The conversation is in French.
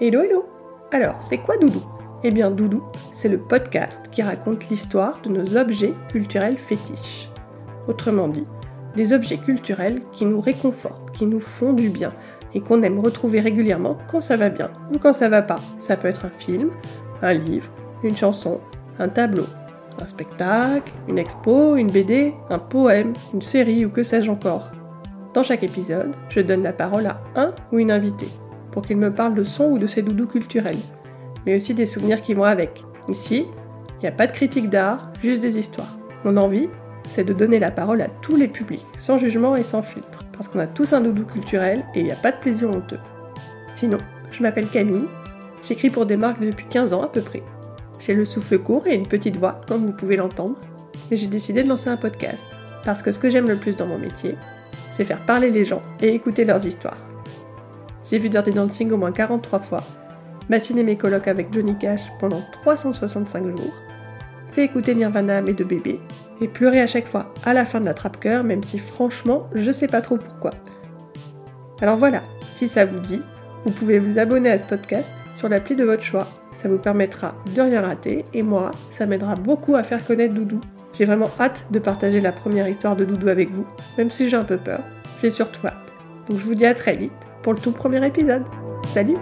Hello hello Alors, c'est quoi Doudou? Eh bien Doudou, c'est le podcast qui raconte l'histoire de nos objets culturels fétiches. Autrement dit, des objets culturels qui nous réconfortent, qui nous font du bien et qu'on aime retrouver régulièrement quand ça va bien ou quand ça va pas. Ça peut être un film, un livre, une chanson, un tableau, un spectacle, une expo, une BD, un poème, une série ou que sais-je encore. Dans chaque épisode, je donne la parole à un ou une invitée pour qu'il me parle de son ou de ses doudous culturels, mais aussi des souvenirs qui vont avec. Ici, il n'y a pas de critique d'art, juste des histoires. Mon envie, c'est de donner la parole à tous les publics, sans jugement et sans filtre, parce qu'on a tous un doudou culturel et il n'y a pas de plaisir honteux. Sinon, je m'appelle Camille, j'écris pour des marques depuis 15 ans à peu près. J'ai le souffle court et une petite voix, comme vous pouvez l'entendre, mais j'ai décidé de lancer un podcast, parce que ce que j'aime le plus dans mon métier, c'est faire parler les gens et écouter leurs histoires. J'ai vu Dirty Dancing au moins 43 fois, bassiner mes colocs avec Johnny Cash pendant 365 jours, fait écouter Nirvana à mes deux bébés, et pleurer à chaque fois à la fin de la trappe-cœur, même si franchement, je sais pas trop pourquoi. Alors voilà, si ça vous dit, vous pouvez vous abonner à ce podcast sur l'appli de votre choix. Ça vous permettra de rien rater et moi, ça m'aidera beaucoup à faire connaître Doudou. J'ai vraiment hâte de partager la première histoire de Doudou avec vous, même si j'ai un peu peur. J'ai surtout hâte. Donc je vous dis à très vite pour le tout premier épisode. Salut